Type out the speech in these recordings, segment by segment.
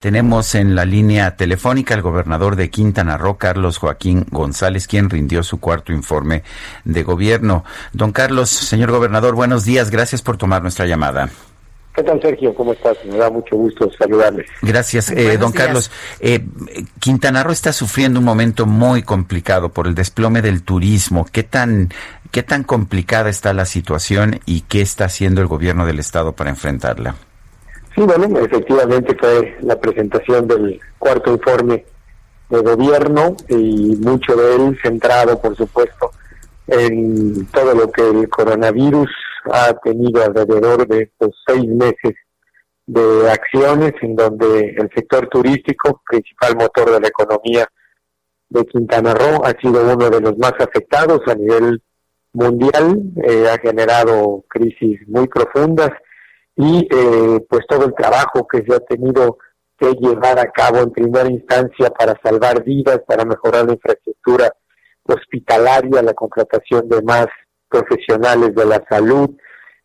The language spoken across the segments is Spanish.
Tenemos en la línea telefónica al gobernador de Quintana Roo, Carlos Joaquín González, quien rindió su cuarto informe de gobierno. Don Carlos, señor gobernador, buenos días. Gracias por tomar nuestra llamada. ¿Qué tal, Sergio? ¿Cómo estás? Me da mucho gusto saludarles. Gracias, eh, don días. Carlos. Eh, Quintana Roo está sufriendo un momento muy complicado por el desplome del turismo. ¿Qué tan, qué tan complicada está la situación y qué está haciendo el gobierno del estado para enfrentarla? Sí, bueno, efectivamente fue la presentación del cuarto informe de gobierno y mucho de él centrado, por supuesto, en todo lo que el coronavirus ha tenido alrededor de estos seis meses de acciones en donde el sector turístico, principal motor de la economía de Quintana Roo, ha sido uno de los más afectados a nivel mundial, eh, ha generado crisis muy profundas y eh, pues todo el trabajo que se ha tenido que llevar a cabo en primera instancia para salvar vidas, para mejorar la infraestructura hospitalaria, la contratación de más profesionales de la salud,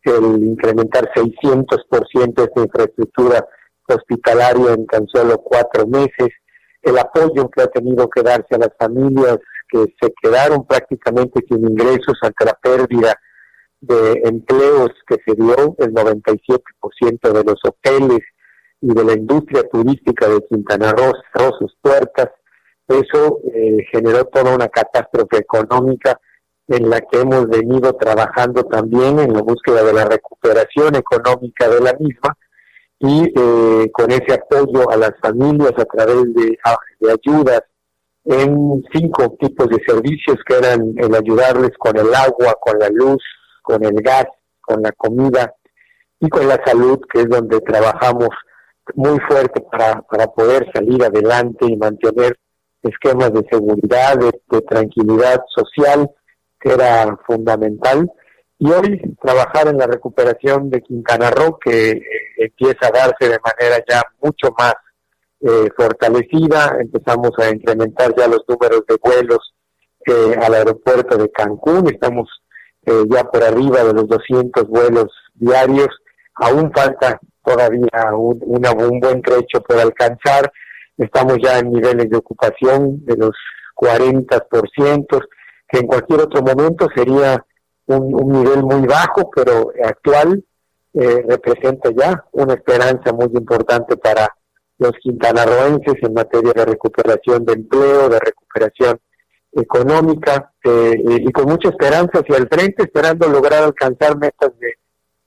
el incrementar 600% esta infraestructura hospitalaria en tan solo cuatro meses, el apoyo que ha tenido que darse a las familias que se quedaron prácticamente sin ingresos ante la pérdida de empleos que se dio, el 97% de los hoteles y de la industria turística de Quintana Roo cerró sus puertas. Eso eh, generó toda una catástrofe económica en la que hemos venido trabajando también en la búsqueda de la recuperación económica de la misma y eh, con ese apoyo a las familias a través de, ayudas en cinco tipos de servicios que eran el ayudarles con el agua, con la luz, con el gas, con la comida y con la salud, que es donde trabajamos muy fuerte para, para poder salir adelante y mantener esquemas de seguridad, de, tranquilidad social, que era fundamental. Y hoy trabajar en la recuperación de Quintana Roo, que eh, empieza a darse de manera ya mucho más eh, fortalecida. Empezamos a incrementar ya los números de vuelos eh, al aeropuerto de Cancún. Estamos eh, ya por arriba de los 200 vuelos diarios. Aún falta todavía un, un buen trecho por alcanzar. Estamos ya en niveles de ocupación de los 40%, que en cualquier otro momento sería un, un nivel muy bajo, pero actual eh, representa ya una esperanza muy importante para los quintanarroenses en materia de recuperación de empleo, de recuperación económica eh, y con mucha esperanza hacia el frente, esperando lograr alcanzar metas de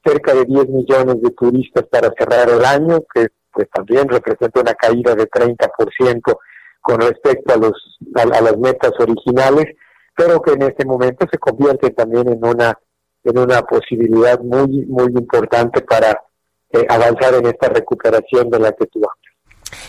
cerca de 10 millones de turistas para cerrar el año, que pues también representa una caída de 30% con respecto a los a, las metas originales, pero que en este momento se convierte también en una en una posibilidad muy muy importante para eh, avanzar en esta recuperación de la que tú.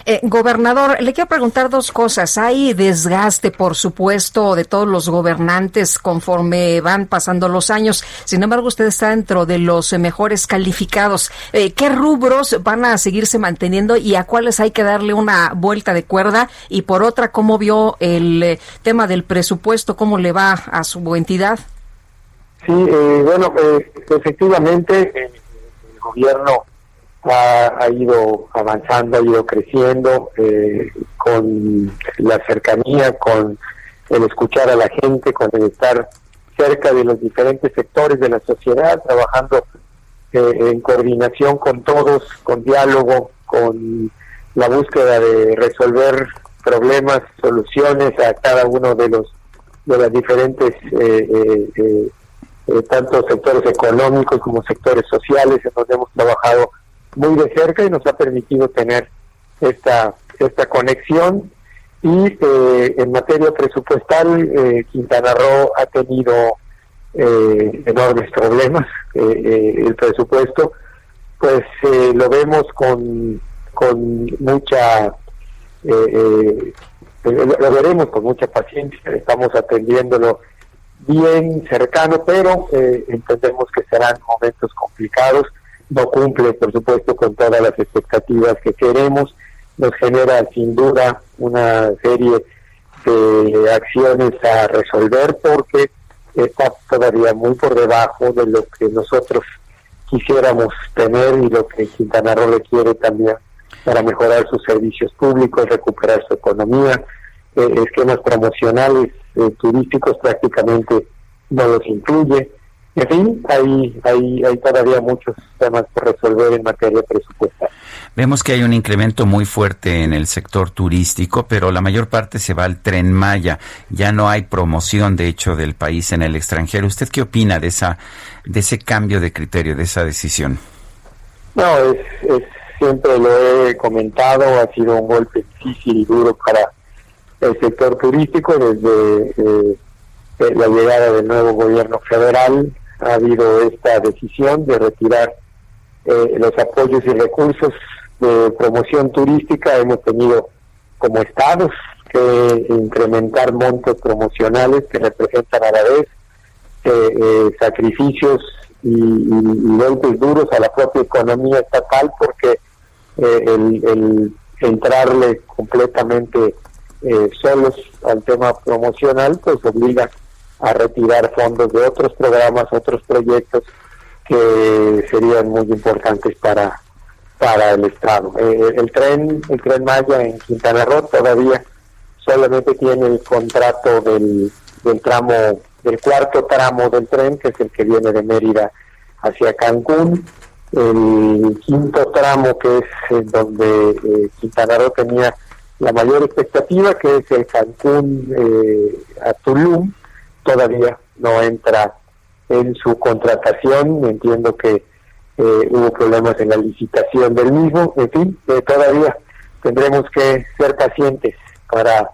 Eh, gobernador, le quiero preguntar dos cosas. Hay desgaste, por supuesto, de todos los gobernantes conforme van pasando los años. Sin embargo, usted está dentro de los eh, mejores calificados. Eh, ¿Qué rubros van a seguirse manteniendo y a cuáles hay que darle una vuelta de cuerda? Y por otra, ¿cómo vio el eh, tema del presupuesto? ¿Cómo le va a su entidad? Sí, bueno, efectivamente el gobierno ha, ido avanzando, ha ido creciendo eh, con la cercanía, con el escuchar a la gente, con el estar cerca de los diferentes sectores de la sociedad, trabajando eh, en coordinación con todos, con diálogo, con la búsqueda de resolver problemas, soluciones a cada uno de los de las diferentes eh, eh, tanto sectores económicos como sectores sociales en donde hemos trabajado muy de cerca y nos ha permitido tener esta esta conexión. Y eh, en materia presupuestal eh, Quintana Roo ha tenido eh, enormes problemas eh, eh, el presupuesto. Pues lo vemos con, con mucha, lo veremos con mucha paciencia, estamos atendiéndolo bien cercano, pero entendemos que serán momentos complicados, no cumple por supuesto con todas las expectativas que queremos, nos genera sin duda una serie de acciones a resolver porque está todavía muy por debajo de lo que nosotros quisiéramos tener y lo que Quintana Roo requiere también para mejorar sus servicios públicos, recuperar su economía, eh, esquemas promocionales eh, turísticos prácticamente no los incluye. En fin, hay, hay, hay todavía muchos temas por resolver en materia presupuestal. Vemos que hay un incremento muy fuerte en el sector turístico, pero la mayor parte se va al tren Maya. Ya no hay promoción, de hecho, del país en el extranjero. ¿Usted qué opina de esa, de ese cambio de criterio, de esa decisión? No, es, siempre lo he comentado, ha sido un golpe difícil y duro para el sector turístico desde eh, la llegada del nuevo gobierno federal. Ha habido esta decisión de retirar eh, los apoyos y recursos de promoción turística. Hemos tenido como estados que incrementar montos promocionales que representan a la vez eh, eh, sacrificios y, golpes duros a la propia economía estatal porque eh, el, entrarle completamente solos al tema promocional pues obliga a retirar fondos de otros programas, otros proyectos que serían muy importantes para para el Estado. Eh, el tren, el tren Maya en Quintana Roo todavía solamente tiene el contrato del, del tramo, del cuarto tramo del tren, que es el que viene de Mérida hacia Cancún. El quinto tramo, que es donde eh, Quintana Roo tenía la mayor expectativa, que es el Cancún eh, a Tulum, todavía no entra en su contratación. Entiendo que eh, hubo problemas en la licitación del mismo, en fin, eh, todavía tendremos que ser pacientes para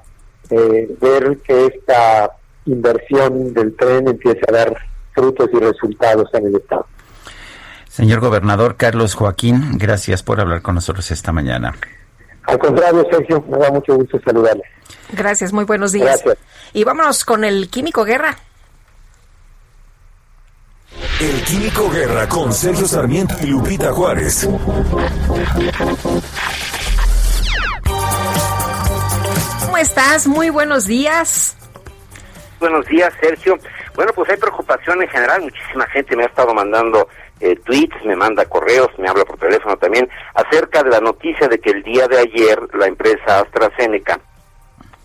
eh, ver que esta inversión del tren empiece a dar frutos y resultados en el Estado. Señor gobernador Carlos Joaquín, gracias por hablar con nosotros esta mañana. Al contrario, Sergio, me da mucho gusto saludarle. Gracias, muy buenos días. Gracias. Y vámonos con el Químico Guerra. El Químico Guerra con Sergio Sarmiento y Lupita Juárez. ¿Cómo estás? Muy buenos días. Buenos días, Sergio. Bueno, pues hay preocupación en general. Muchísima gente me ha estado mandando eh, tweets, me manda correos, me habla por teléfono también, acerca de la noticia de que el día de ayer la empresa AstraZeneca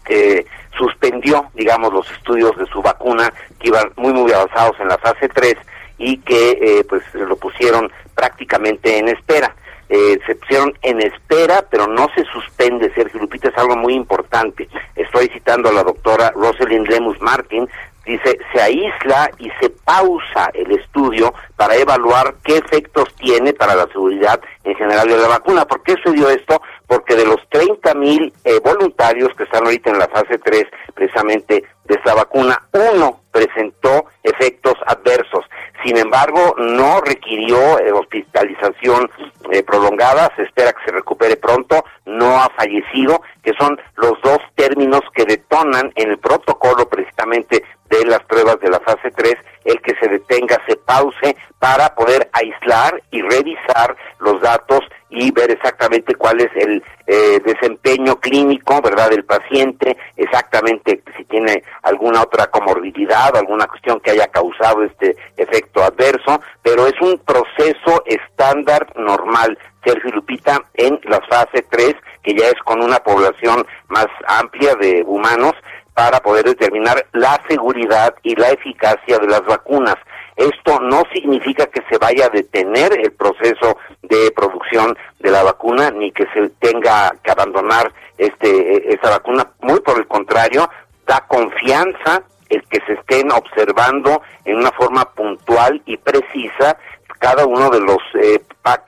eh, suspendió, digamos, los estudios de su vacuna que iban muy, muy avanzados en la fase 3 y que eh, pues lo pusieron prácticamente en espera. Eh, se pusieron en espera, pero no se suspende, Sergio Lupita, es algo muy importante. Estoy citando a la doctora Rosalind Lemus Martin, dice, se aísla y se pausa el estudio para evaluar qué efectos tiene para la seguridad en general de la vacuna. ¿Por qué se dio esto? Porque de los 30 mil eh, voluntarios que están ahorita en la fase 3 precisamente de esta vacuna, uno presentó efectos adversos. Sin embargo, no requirió eh, hospitalización eh, prolongada, se espera que se recupere pronto, no ha fallecido, que son los dos términos que detonan en el protocolo precisamente de las pruebas de la fase 3, el que se detenga, se pause para poder aislar y revisar los datos y ver exactamente cuál es el eh, desempeño clínico, ¿verdad?, del paciente, exactamente si tiene alguna otra comorbilidad, alguna cuestión que haya causado este efecto adverso, pero es un proceso estándar normal, Sergio Lupita, en la fase 3, que ya es con una población más amplia de humanos, para poder determinar la seguridad y la eficacia de las vacunas. Esto no significa que se vaya a detener el proceso de producción de la vacuna ni que se tenga que abandonar este esa vacuna. Muy por el contrario, da confianza el que se estén observando en una forma puntual y precisa cada uno de los eh,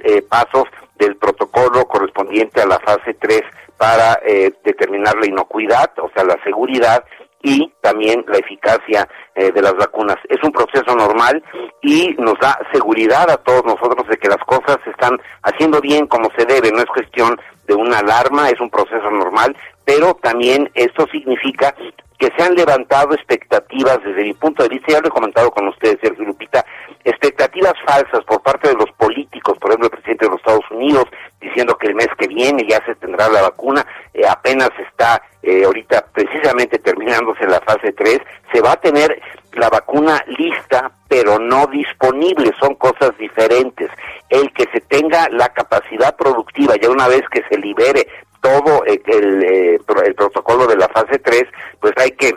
eh, pasos del protocolo correspondiente a la fase 3 para eh, determinar la inocuidad, o sea, la seguridad y también la eficacia eh, de las vacunas. Es un proceso normal y nos da seguridad a todos nosotros de que las cosas se están haciendo bien como se debe, no es cuestión de una alarma, es un proceso normal, pero también esto significa que se han levantado expectativas desde mi punto de vista, ya lo he comentado con ustedes, Sergio Lupita, expectativas falsas por parte de los políticos, por ejemplo el presidente de los Estados Unidos, diciendo que el mes que viene ya se tendrá la vacuna, eh, apenas está eh, ahorita precisamente terminándose la fase 3, se va a tener la vacuna lista, pero no disponible, son cosas diferentes. El que se tenga la capacidad productiva, ya una vez que se libere todo eh, el protocolo de la fase 3, pues hay que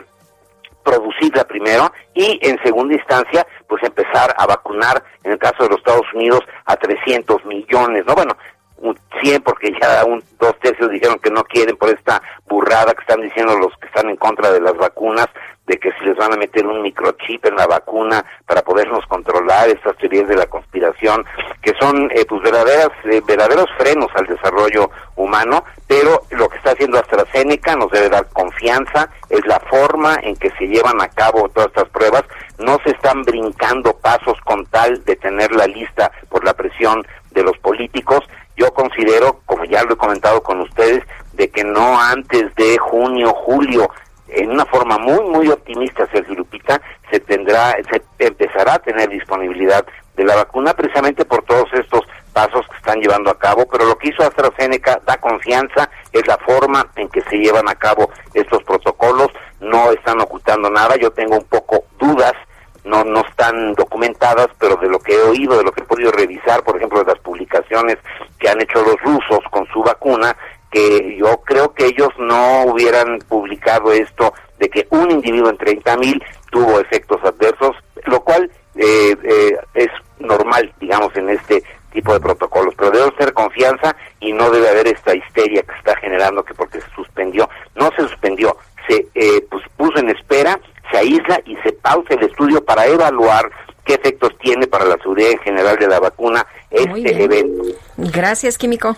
producirla primero y en segunda instancia pues empezar a vacunar en el caso de los Estados Unidos a 300 millones, ¿no? Bueno, 100 porque ya un dos tercios dijeron que no quieren por esta burrada que están diciendo los que están en contra de las vacunas de que si les van a meter un microchip en la vacuna para podernos controlar estas teorías de la conspiración que son eh, pues verdaderas eh, verdaderos frenos al desarrollo humano pero lo que está haciendo AstraZeneca nos debe dar confianza es la forma en que se llevan a cabo todas estas pruebas. No se están brincando pasos con tal de tener la lista por la presión de los políticos. Yo considero, como ya lo he comentado con ustedes, de que no antes de junio, julio, en una forma muy, muy optimista, Sergio Lupita, se tendrá, se empezará a tener disponibilidad de la vacuna precisamente por todos estos pasos que están llevando a cabo, pero lo que hizo AstraZeneca da confianza, es la forma en que se llevan a cabo estos protocolos, no están ocultando nada, yo tengo un poco dudas no, no están documentadas, pero de lo que he oído, de lo que he podido revisar, por ejemplo, de las publicaciones que han hecho los rusos con su vacuna, que yo creo que ellos no hubieran publicado esto de que un individuo en 30 mil tuvo efectos adversos, lo cual eh, eh, es normal, digamos, en este tipo de protocolos, pero debe ser confianza y no debe haber esta histeria que está generando que porque se suspendió, no se suspendió, se eh, pues, puso en espera se aísla y se pausa el estudio para evaluar qué efectos tiene para la seguridad en general de la vacuna este evento. Gracias, Químico.